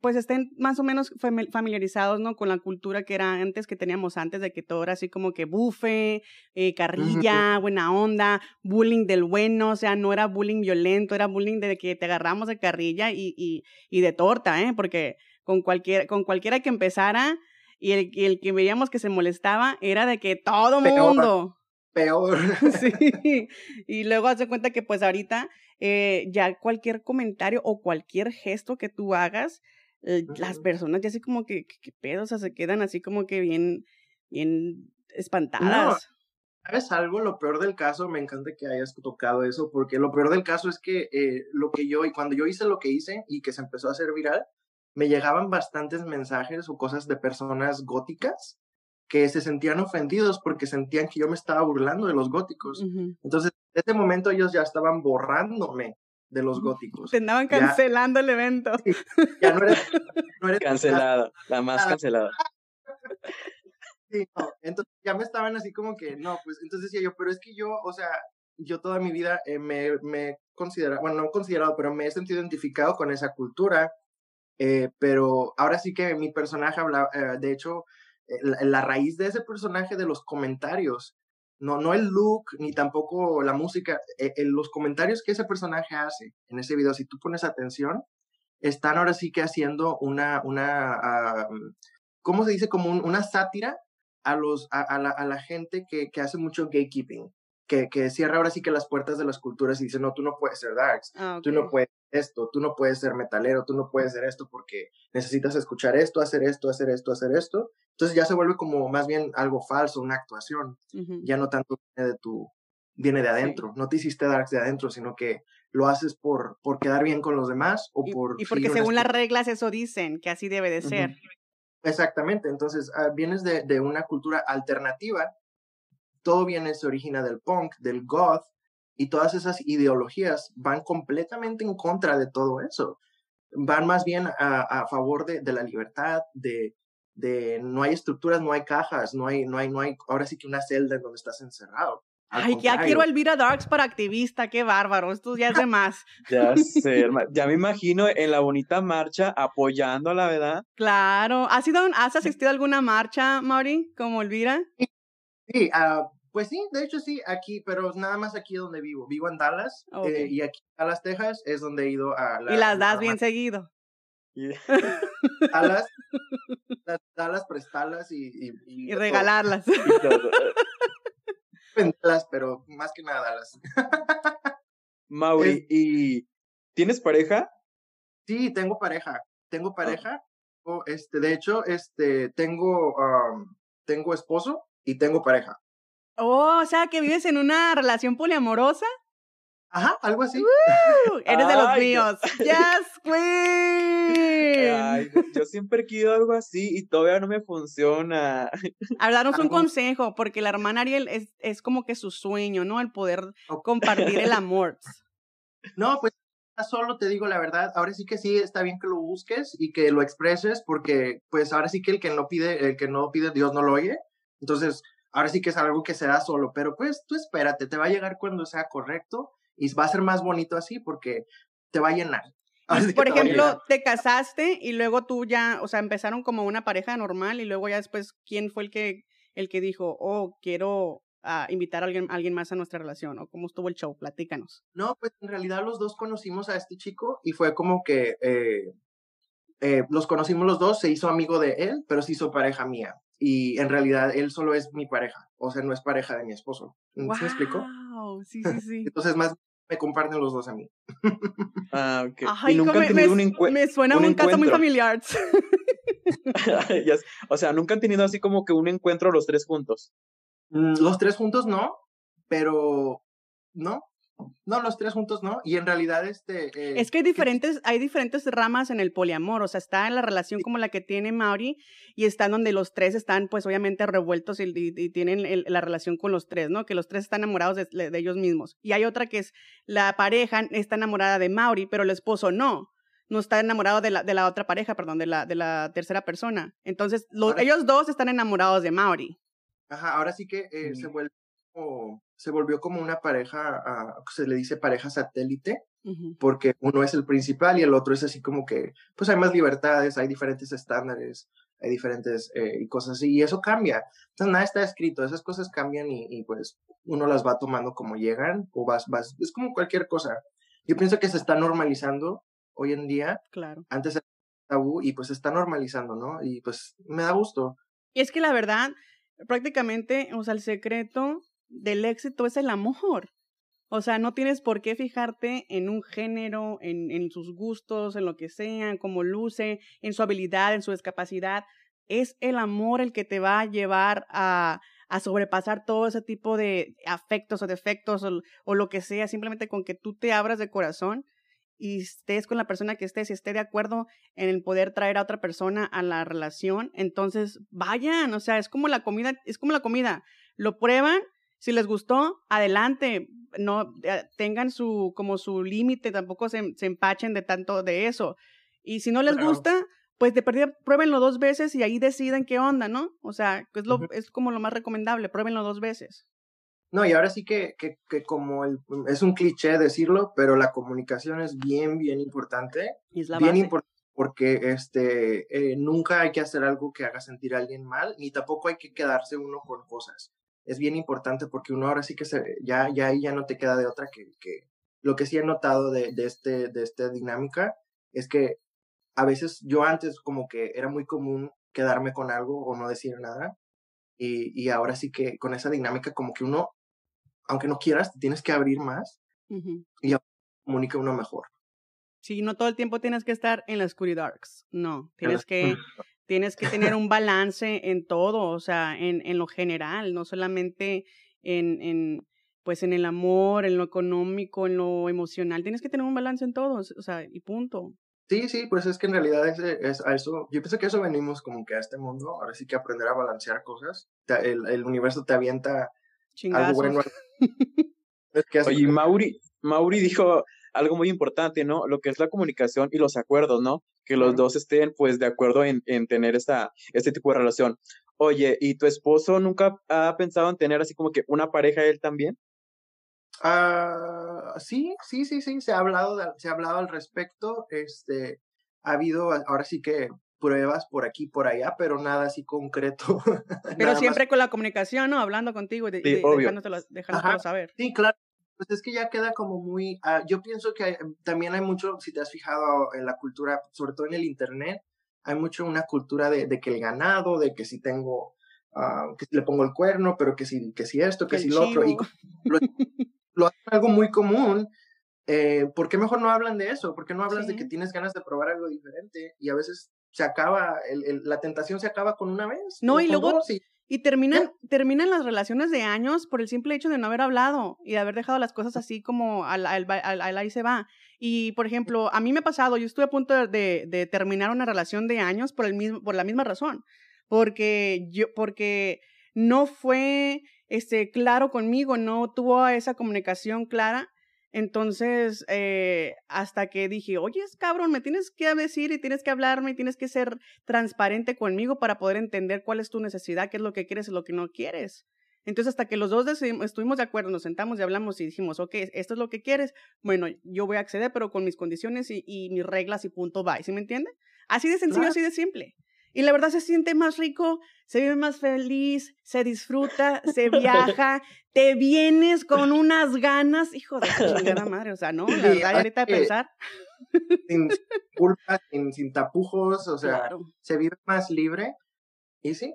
pues estén más o menos familiarizados ¿no? con la cultura que era antes, que teníamos antes, de que todo era así como que bufe, eh, carrilla, buena onda, bullying del bueno, o sea, no era bullying violento, era bullying de que te agarramos de carrilla y, y, y de torta, ¿eh? porque con, cualquier, con cualquiera que empezara y el, el que veíamos que se molestaba era de que todo mundo peor. Sí, y luego hace cuenta que pues ahorita eh, ya cualquier comentario o cualquier gesto que tú hagas, eh, las personas ya así como que, que, pedo, o sea, se quedan así como que bien, bien espantadas. ¿Sabes algo? Lo peor del caso, me encanta que hayas tocado eso, porque lo peor del caso es que eh, lo que yo, y cuando yo hice lo que hice y que se empezó a hacer viral, me llegaban bastantes mensajes o cosas de personas góticas que se sentían ofendidos porque sentían que yo me estaba burlando de los góticos. Entonces, en ese momento ellos ya estaban borrándome de los góticos. Te andaban cancelando el evento. ya no era, cancelado, la más cancelada. Sí, no, entonces ya me estaban así como que, no, pues entonces decía yo, pero es que yo, o sea, yo toda mi vida eh, me, me he considerado, bueno, no considerado, pero me he sentido identificado con esa cultura, eh, pero ahora sí que mi personaje habla, eh, de hecho, la, raíz de ese personaje de los comentarios, no, no el look ni tampoco la música, eh, los comentarios que ese personaje hace en ese video, si tú pones atención, están ahora sí que haciendo una, una ah, ¿cómo se dice? Como una sátira a, los, a, la, a la, gente que, que, hace mucho gatekeeping, que, que cierra ahora sí que las puertas de las culturas y dice, no, tú no puedes ser darks, ah, tú no puedes esto, tú no puedes ser metalero, tú no puedes ser esto porque necesitas escuchar esto, hacer esto, hacer esto, hacer esto. Entonces ya se vuelve como más bien algo falso, una actuación. Ya no tanto viene de tu, viene de adentro. No te hiciste darks de adentro, sino que lo haces por, por quedar bien con los demás o por... Y porque según las reglas eso dicen, que así debe de ser. Exactamente, entonces ah, vienes de, de, una cultura alternativa, todo viene, se origina del punk, del goth, y todas esas ideologías van completamente en contra de todo eso. Van más bien a, a favor de, de, la libertad, de, de no hay estructuras, no hay cajas, no hay, no hay, no hay, ahora sí que una celda en donde estás encerrado. Ay, ya quiero a Elvira Darks para activista, qué bárbaro, esto ya es de más. ya sé, ya me imagino en la bonita marcha apoyando la verdad. Claro, ¿has, ido, has asistido a alguna marcha, Mauri, como Elvira? Sí, uh, pues sí, de hecho sí, aquí, pero nada más aquí donde vivo. Vivo en Dallas eh, y aquí en Dallas, Texas es donde he ido a la... Y las das bien seguido. Dallas, Dallas, prestarlas y... Y, y, regalarlas. Venderlas, pero más que nada Dallas. Mauri, ¿y tienes pareja? Sí, tengo pareja. Tengo ah. pareja. este, de hecho, este, tengo, tengo esposo y tengo pareja. Oh, o sea, que vives en una relación poliamorosa. Ajá, algo así. eres de los míos. Yes, Ay, yo siempre quiero algo así y todavía no me funciona. Hablarnos un consejo, porque la hermana Ariel es, es como que su sueño, ¿no? El poder compartir el amor. No, pues solo te digo la verdad, ahora sí que sí está bien que lo busques y que lo expreses, porque pues ahora sí que el que no pide, el que no pide, Dios no lo oye. Entonces, ahora sí que es algo que se da solo, pero pues tú espérate, te va a llegar cuando sea correcto y va a ser más bonito así porque te va a llenar. por ejemplo, te casaste y luego tú ya, o sea, empezaron como una pareja normal y luego ya después, ¿quién fue el que, el que dijo, oh, quiero ah, invitar a alguien, alguien más a nuestra relación? ¿O cómo estuvo el show? Platícanos. No, pues en realidad los dos conocimos a este chico y fue como que eh, eh, los conocimos los dos, se hizo amigo de él, pero se hizo pareja mía. Y en realidad él solo es mi pareja, o sea, no es pareja de mi esposo. ¿Se me explicó? Sí, sí, sí. Entonces más me comparten los dos a mí. Ah, ok. Ay, nunca han tenido me, un encuentro. Me suena un, un caso muy familiar. o sea, nunca han tenido así como que un encuentro los tres juntos. Mm, los tres juntos no, pero no, no, los tres juntos no. Y en realidad, este. Eh, es que hay diferentes, hay diferentes ramas en el poliamor. O sea, está en la relación como la que tiene Mauri y está donde los tres están, pues obviamente revueltos y, tienen la relación con los tres, ¿no? Que los tres están enamorados de, ellos mismos. Y hay otra que es la pareja está enamorada de Mauri, pero el esposo no. No está enamorado de la, de la otra pareja, perdón, de la, de la tercera persona. Entonces, ellos dos están enamorados de Mauri. Ajá, ahora sí que eh, se vuelve se volvió como una pareja, se le dice pareja satélite, porque uno es el principal y el otro es así como que, pues hay más libertades, hay diferentes estándares, hay diferentes eh, y cosas así, y eso cambia. Entonces nada está escrito, esas cosas cambian y, pues uno las va tomando como llegan, o vas, vas, es como cualquier cosa. Yo pienso que se está normalizando hoy en día. Claro. Antes era tabú y pues se está normalizando, ¿no? Y pues me da gusto. Y es que la verdad, prácticamente, o sea, el secreto del éxito es el amor. O sea, no tienes por qué fijarte en un género, en, en sus gustos, en lo que sea, cómo luce, en su habilidad, en su discapacidad. Es el amor el que te va a llevar a, a sobrepasar todo ese tipo de afectos o defectos o, o, lo que sea, simplemente con que tú te abras de corazón y estés con la persona que estés y esté de acuerdo en el poder traer a otra persona a la relación, entonces vayan, o sea, es como la comida, es como la comida, lo prueban si les gustó, adelante, no eh, tengan su como su límite, tampoco se, se, empachen de tanto de eso. Y si no les gusta, pues de perdida pruébenlo dos veces y ahí deciden qué onda, ¿no? O sea, es, lo, es como lo más recomendable, pruébenlo dos veces. No, y ahora sí que, que, que como el, es un cliché decirlo, pero la comunicación es bien, bien importante. es la bien importante porque este, eh, nunca hay que hacer algo que haga sentir a alguien mal, ni tampoco hay que quedarse uno con cosas es bien importante porque uno ahora sí que se, ya, ya ahí ya no te queda de otra que, que lo que sí he notado de, de, este, de esta dinámica es que a veces yo antes como que era muy común quedarme con algo o no decir nada y, y ahora sí que con esa dinámica como que uno, aunque no quieras, tienes que abrir más y comunica uno mejor. Sí, no todo el tiempo tienes que estar en la oscuridad. No, tienes que, tienes que tener un balance en todo, o sea, en, en lo general, no solamente en, en, pues en el amor, en lo económico, en lo emocional. Tienes que tener un balance en todo, o sea, y punto. Sí, sí, pues es que en realidad es, es, a eso, yo pienso que eso venimos como que a este mundo, ahora sí que aprender a balancear cosas, el, el universo te avienta algo bueno. es que Oye, Mauri, Mauri dijo algo muy importante, ¿no? Lo que es la comunicación y los acuerdos, ¿no? Que los dos estén pues de acuerdo en, en tener esta, este tipo de relación. Oye, ¿y tu esposo nunca ha pensado en tener así como que una pareja él también? Ah, sí, sí, sí, sí, se ha hablado, se ha hablado al respecto. Este, ha habido ahora sí que pruebas por aquí, por allá, pero nada así concreto. Pero siempre con la comunicación, ¿no? Hablando contigo y, dejándotelo, saber. Sí, claro. Pues es que ya queda como muy, ah, yo pienso que también hay mucho, si te has fijado en la cultura, sobre todo en el Internet, hay mucho una cultura de, de que el ganado, de que si tengo, uh, que le pongo el cuerno, pero que si, que si esto, que si lo otro. Y lo, lo hacen algo muy común. Eh, ¿Por qué mejor no hablan de eso? ¿Por qué no hablas de que tienes ganas de probar algo diferente? Y a veces se acaba, el, el, la tentación se acaba con una vez. No, y luego, y, terminan, terminan las relaciones de años por el simple hecho de no haber hablado y de haber dejado las cosas así como al, al, al, ahí se va. Y, por ejemplo, a mí me ha pasado, yo estuve a punto de, de, terminar una relación de años por, el mismo, por la misma razón, porque yo, porque no fue este, claro conmigo, no tuvo esa comunicación clara. Entonces, eh, hasta que dije, oye, cabrón, me tienes que decir y tienes que hablarme y tienes que ser transparente conmigo para poder entender cuál es tu necesidad, qué es lo que quieres y lo que no quieres. Entonces, hasta que los dos estuvimos de acuerdo, nos sentamos y hablamos y dijimos, ok, esto es lo que quieres, bueno, yo voy a acceder, pero con mis condiciones y, y mis reglas y punto va. ¿Sí me entiende? Así de sencillo, así de simple. Y la verdad se siente más rico, se vive más feliz, se disfruta, se viaja, te vienes con unas ganas, hijo de chingada madre, o sea, ¿no? La verdad, ahorita de pensar. Sin culpa, sin, tapujos, o sea, se vive más libre. Y sí,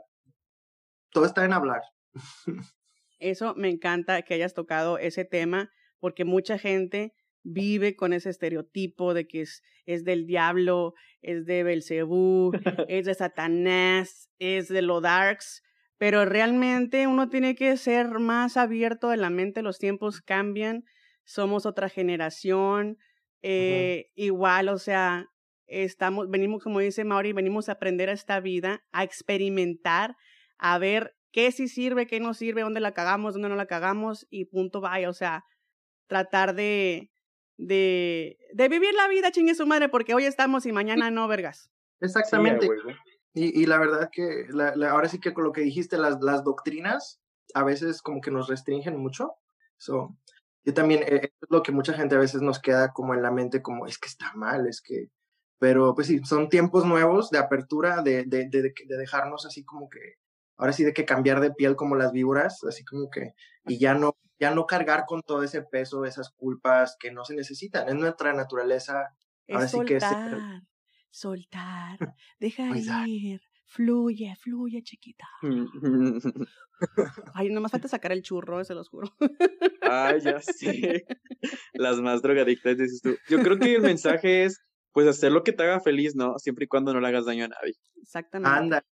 todo está en hablar. Eso me encanta que hayas tocado ese tema, porque mucha gente vive con ese estereotipo de que es, es del diablo, es de Belcebú, es de Satanás, es de lo darks, pero realmente uno tiene que ser más abierto de la mente, los tiempos cambian, somos otra generación, eh, igual, o sea, estamos, venimos, como dice Mauri, venimos a aprender a esta vida, a experimentar, a ver qué sí sirve, qué no sirve, dónde la cagamos, dónde no la cagamos y punto vaya, o sea, tratar de, de, de vivir la vida, chingue su madre, porque hoy estamos y mañana no, vergas. Exactamente. y, y, la verdad que la, ahora sí que con lo que dijiste, las, las doctrinas a veces como que nos restringen mucho. So, yo también, eh, es lo que mucha gente a veces nos queda como en la mente, como es que está mal, es que... Pero pues sí, son tiempos nuevos de apertura, de, de, de, de dejarnos así como que, ahora sí de que cambiar de piel como las víboras, así como que, y ya no ya no cargar con todo ese peso, esas culpas que no se necesitan. Es nuestra naturaleza. Es soltar, soltar, deja ir, fluye, fluye, chiquita. Ay, no más falta sacar el churro, se los juro. Ay, ya sí. Las más drogadictas, dices tú. Yo creo que el mensaje es, pues, hacer lo que te haga feliz, ¿no? Siempre y cuando no le hagas daño a nadie. Exactamente. Anda,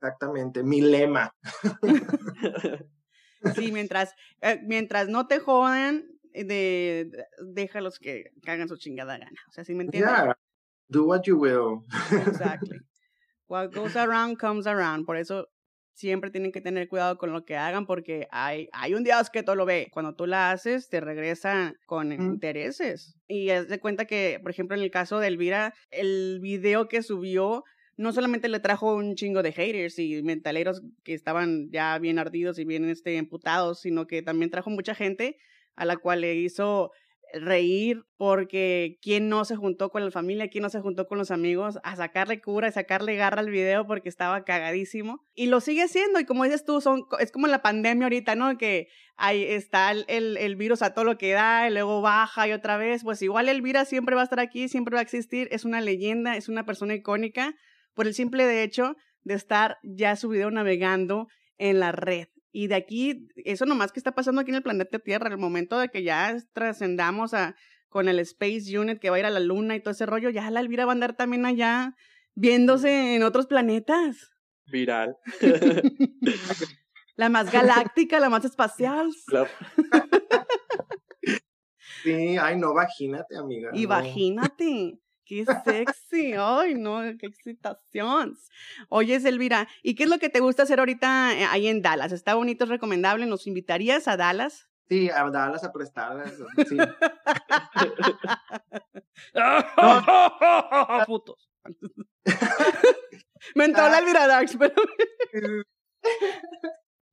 exactamente, mi lema. Sí, mientras, eh, mientras no te jodan, eh, de, déjalos que hagan su chingada gana. O sea, ¿sí me entiendes? Yeah, do what you will. Exactly. What goes around comes around. Por eso siempre tienen que tener cuidado con lo que hagan porque hay, hay un Dios que todo lo ve. Cuando tú la haces, te regresa con intereses. Y es de cuenta que, por ejemplo, en el caso de Elvira, el video que subió no solamente le trajo un chingo de haters y mentaleros que estaban ya bien ardidos y bien este, emputados, sino que también trajo mucha gente a la cual le hizo reír porque quién no se juntó con la familia, quién no se juntó con los amigos a sacarle cura, a sacarle garra al video porque estaba cagadísimo. Y lo sigue haciendo y como dices tú, es como la pandemia ahorita, ¿no? Que ahí está el, el, virus a todo lo que da y luego baja y otra vez. Pues igual el virus siempre va a estar aquí, siempre va a existir, es una leyenda, es una persona icónica por el simple de hecho de estar ya su video navegando en la red. Y de aquí, eso nomás que está pasando aquí en el planeta Tierra, el momento de que ya trascendamos a, con el Space Unit que va a ir a la luna y todo ese rollo, ya la Elvira va a andar también allá viéndose en otros planetas. Viral. la más galáctica, la más espacial. sí, ay, no, vagínate, amiga. Imagínate. Qué sexy, ay, no, qué excitación. Oye, Elvira, ¿y qué es lo que te gusta hacer ahorita eh, ahí en Dallas? ¿Está bonito, es recomendable? ¿Nos invitarías a Dallas? Sí, a Dallas a prestarlas, sí. Putos. Me entró la Elvira Dax, pero...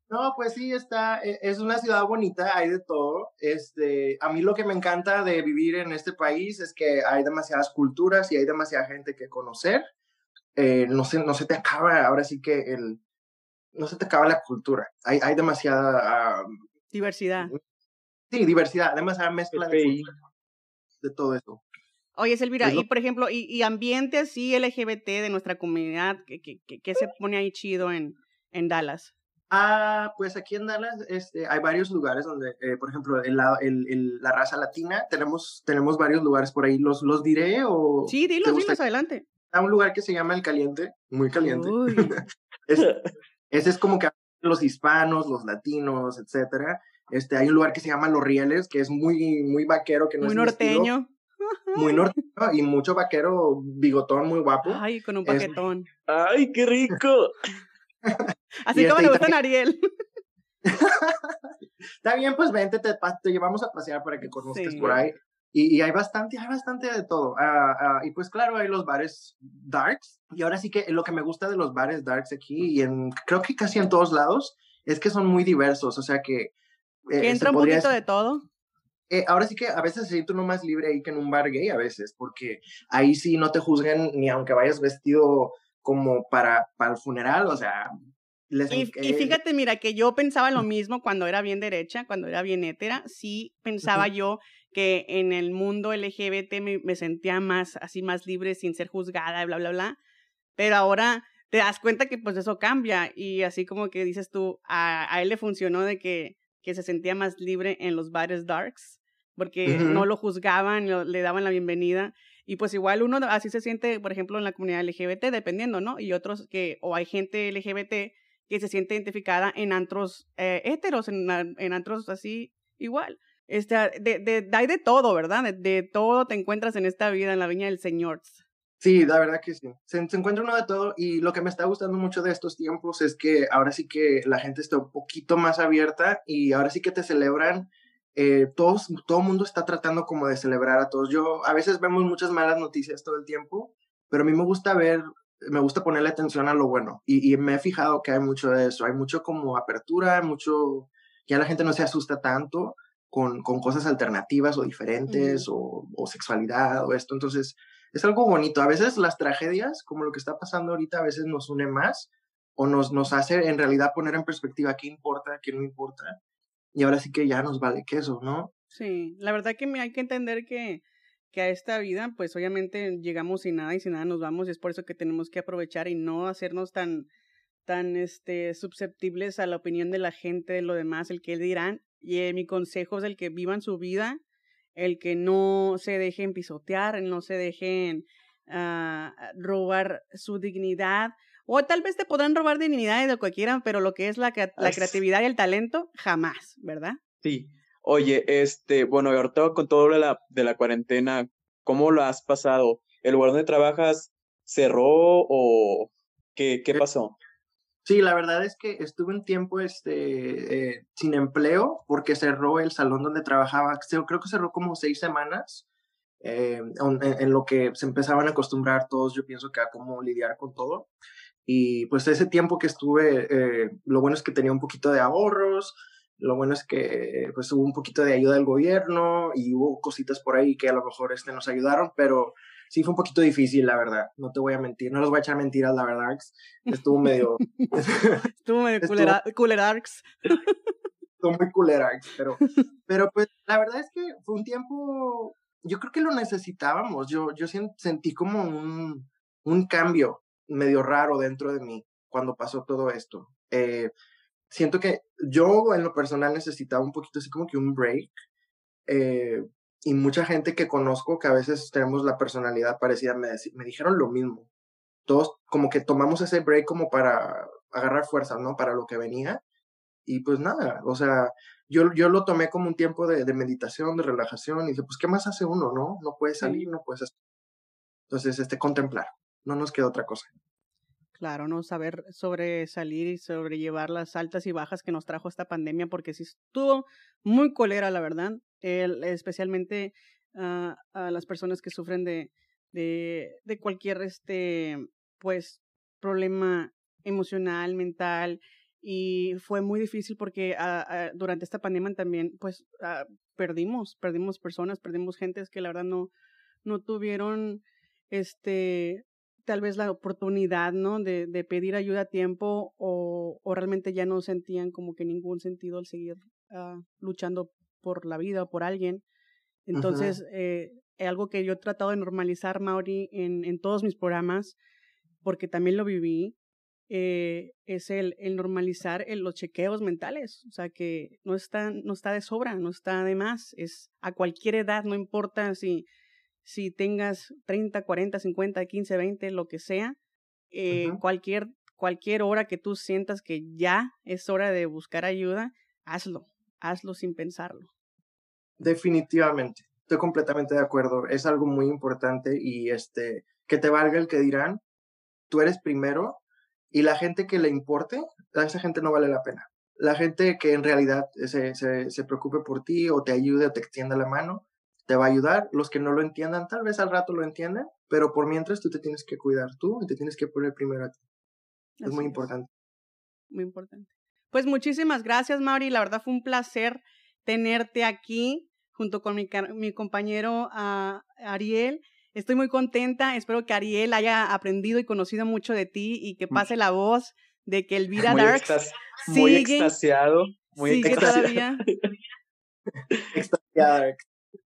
No, pues sí, está, e, es una ciudad bonita, hay de todo. Este, a mí lo que me encanta de vivir en este país es que hay demasiadas culturas y hay demasiada gente que conocer. Eh, no, se, no se te acaba, ahora sí que el, no se te acaba la cultura. Hay, hay demasiada... diversidad. Sí, diversidad, demasiada mezcla de, de todo eso. Oye, Elvira, y por ejemplo, y, y, ambiente así LGBT de nuestra comunidad, ¿qué, qué, qué se pone ahí chido en, en Dallas? Ah, pues aquí en Dallas este, hay varios lugares donde, eh, por ejemplo, en la, el, la raza latina, tenemos, tenemos varios lugares por ahí. ¿Los, los diré o...? Sí, dilos, dilos, adelante. Hay un lugar que se llama El Caliente, muy caliente. ese es como que los hispanos, los latinos, etcétera. Este, hay un lugar que se llama Los Rieles, que es muy, muy vaquero, que no muy es norteño. muy norteño y mucho vaquero, bigotón muy guapo. Ay, con un paquetón. Ay, qué rico. Así como le gusta a Ariel. Está bien, pues vente, te, te, llevamos a pasear para que conozcas por ahí. Y, y, hay bastante, hay bastante de todo. Ah, ah, y pues claro, hay los bares darks. Y ahora sí que lo que me gusta de los bares darks aquí, y en, creo que casi en todos lados, es que son muy diversos. O sea que... Eh, que entra un poquito de todo. Eh, ahora sí que a veces se siente uno más libre ahí que en un bar gay a veces, porque ahí sí no te juzguen ni aunque vayas vestido como para, para el funeral, o sea... y, fíjate, mira, que yo pensaba lo mismo cuando era bien derecha, cuando era bien hétera, sí pensaba yo que en el mundo LGBT me, sentía más, así más libre, sin ser juzgada, y bla, bla, bla, pero ahora te das cuenta que pues eso cambia y así como que dices tú, a, a él le funcionó de que, que se sentía más libre en los bares darks, porque no lo juzgaban, le daban la bienvenida y pues igual uno así se siente, por ejemplo, en la comunidad LGBT, dependiendo, ¿no? Y otros que, o hay gente LGBT que se siente identificada en antros eh, héteros, en, antros así igual. Este, de, de, hay de todo, ¿verdad? De, todo te encuentras en esta vida, en la viña del Señor. Sí, la verdad que sí. Se, se, encuentra uno de todo y lo que me está gustando mucho de estos tiempos es que ahora sí que la gente está un poquito más abierta y ahora sí que te celebran eh, todos, todo el mundo está tratando como de celebrar a todos. Yo, a veces vemos muchas malas noticias todo el tiempo, pero a mí me gusta ver, me gusta ponerle atención a lo bueno. Y, y me he fijado que hay mucho de eso, hay mucho como apertura, mucho, ya la gente no se asusta tanto con, con cosas alternativas o diferentes o, o sexualidad o esto, entonces es algo bonito. A veces las tragedias, como lo que está pasando ahorita, a veces nos une más o nos, nos hace en realidad poner en perspectiva qué importa, qué no importa y ahora sí que ya nos vale queso, ¿no? Sí, la verdad que hay que entender que, que a esta vida, pues obviamente llegamos sin nada y sin nada nos vamos y es por eso que tenemos que aprovechar y no hacernos tan, tan este, susceptibles a la opinión de la gente, de lo demás, el que dirán. Y eh, mi consejo es el que vivan su vida, el que no se dejen pisotear, no se dejen uh, robar su dignidad o tal vez te podrán robar dignidades de cualquiera, pero lo que es la, la creatividad y el talento, jamás, ¿verdad? Sí. Oye, este, bueno, ahorita con todo lo de la, de la cuarentena, ¿cómo lo has pasado? ¿El lugar donde trabajas cerró o qué, qué pasó? Sí, la verdad es que estuve un tiempo este, eh, sin empleo porque cerró el salón donde trabajaba. Creo que cerró como seis semanas. Eh, en, en, lo que se empezaban a acostumbrar todos, yo pienso que a cómo lidiar con todo. Y pues ese tiempo que estuve, eh, lo bueno es que tenía un poquito de ahorros, lo bueno es que pues hubo un poquito de ayuda del gobierno y hubo cositas por ahí que a lo mejor este, nos ayudaron, pero sí fue un poquito difícil, la verdad. No te voy a mentir, no les voy a echar mentiras, la verdad. Estuvo medio... estuvo medio culerarx. Estuvo muy culerarx, pero, pero pues la verdad es que fue un tiempo, yo creo que lo necesitábamos. Yo, yo sentí como un, un cambio medio raro dentro de mí cuando pasó todo esto. Eh, siento que yo en lo personal necesitaba un poquito así como que un break. Eh, y mucha gente que conozco que a veces tenemos la personalidad parecida me, me dijeron lo mismo. Todos como que tomamos ese break como para agarrar fuerza, ¿no? Para lo que venía. Y pues nada, o sea, yo, yo lo tomé como un tiempo de, de meditación, de relajación, y dije, pues, ¿qué más hace uno, no? No puede salir, no puedes... Entonces, este, contemplar, no nos queda otra cosa. Claro, ¿no? Saber sobresalir y sobrellevar las altas y bajas que nos trajo esta pandemia, porque sí estuvo muy colera, la verdad, especialmente a las personas que sufren de, de, de cualquier, este, pues, problema emocional, mental, y fue muy difícil porque ah, ah, durante esta pandemia también, pues, ah, perdimos, perdimos personas, perdimos gentes que la verdad no, no tuvieron, este, tal vez la oportunidad, ¿no? De, de pedir ayuda a tiempo o, o, realmente ya no sentían como que ningún sentido al seguir uh, luchando por la vida o por alguien. Entonces, eh, algo que yo he tratado de normalizar, Mauri, en, en todos mis programas, porque también lo viví, eh, es el, el normalizar el, los chequeos mentales. O sea, que no está, no está de sobra, no está de más. Es a cualquier edad, no importa si si tengas 30, 40, 50, 15, 20, lo que sea, eh, uh -huh. cualquier, cualquier hora que tú sientas que ya es hora de buscar ayuda, hazlo, hazlo sin pensarlo. Definitivamente, estoy completamente de acuerdo, es algo muy importante y este, que te valga el que dirán, tú eres primero y la gente que le importe, a esa gente no vale la pena. La gente que en realidad se, se, se preocupe por ti o te ayude o te extienda la mano, te va a ayudar. Los que no lo entiendan, tal vez al rato lo entiendan, pero por mientras tú te tienes que cuidar tú y te tienes que poner primero a ti. Es muy importante. Muy importante. Pues muchísimas gracias, Mauri. La verdad fue un placer tenerte aquí junto con mi, mi compañero uh, Ariel. Estoy muy contenta. Espero que Ariel haya aprendido y conocido mucho de ti y que pase la voz de que Elvira muy Darks extas muy extasiado. Muy sigue extasiado. todavía. extasiado.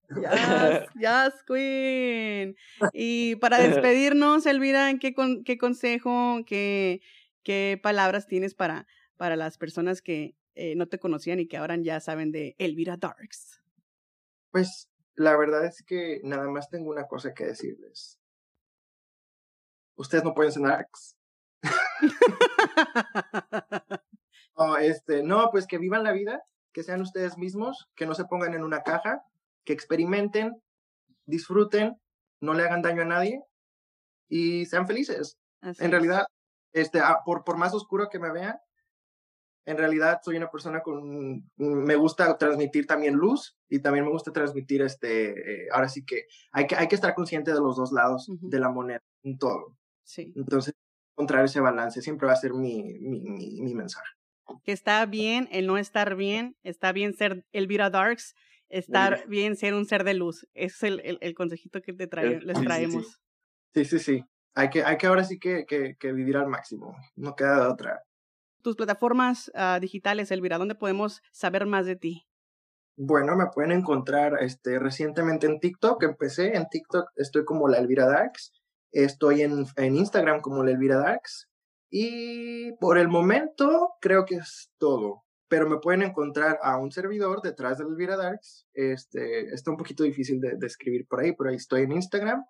Yes, yes, Queen. Y para despedirnos, Elvira, ¿qué, con, qué consejo, qué, qué palabras tienes para, para las personas que eh, no te conocían y que ahora ya saben de Elvira Darks? Pues la verdad es que nada más tengo una cosa que decirles. Ustedes no pueden ser Darks. oh, este, no, pues que vivan la vida, que sean ustedes mismos, que no se pongan en una caja, que experimenten, disfruten, no le hagan daño a nadie y sean felices. Así en es. realidad, este, ah, por, por más oscuro que me vean, en realidad soy una persona con, me gusta transmitir también luz y también me gusta transmitir, este, eh, ahora sí que hay, que hay que estar consciente de los dos lados uh -huh. de la moneda, en todo. Sí. Entonces, encontrar ese balance siempre va a ser mi, mi, mi, mi mensaje. Que está bien el no estar bien, está bien ser Elvira Darks, estar bien ser un ser de luz. Ese es el, el, el consejito que te trae, les traemos. Sí, sí, sí. sí. Hay, que, hay que ahora sí que, que, que, vivir al máximo. No queda de otra. Tus plataformas uh, digitales, Elvira, ¿dónde podemos saber más de ti? Bueno, me pueden encontrar este, recientemente en TikTok. Empecé en TikTok, estoy como la Elvira Darks. Estoy en, en Instagram como la Elvira Darks. Y por el momento creo que es todo pero me pueden encontrar a un servidor detrás de Elvira Darks. Este, está un poquito difícil de, de, escribir por ahí, pero ahí estoy en Instagram.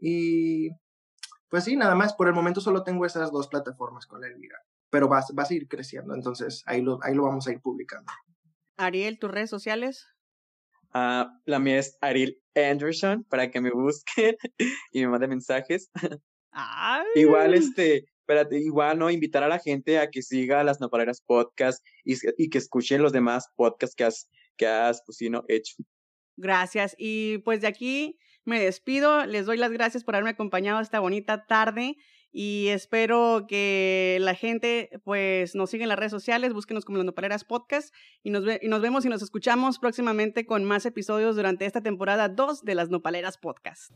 Y pues sí, nada más, por el momento solo tengo esas dos plataformas con la Elvira, pero va, va a seguir creciendo, entonces ahí lo, ahí lo vamos a ir publicando. Ariel, ¿tus redes sociales? Uh, la mía es Ariel Anderson, para que me busquen y me manden mensajes. Ay. Igual, este, espérate, igual, ¿no? Invitar a la gente a que siga las Nopaleras Podcast y, y que escuchen los demás podcasts que has, que has, pues. Hecho. Gracias. Y pues de aquí me despido. Les doy las gracias por haberme acompañado esta bonita tarde y espero que la gente pues nos siga en las redes sociales, búsquenos como las Nopaleras Podcast y nos, y nos vemos y nos escuchamos próximamente con más episodios durante esta temporada 2 de las Nopaleras Podcast.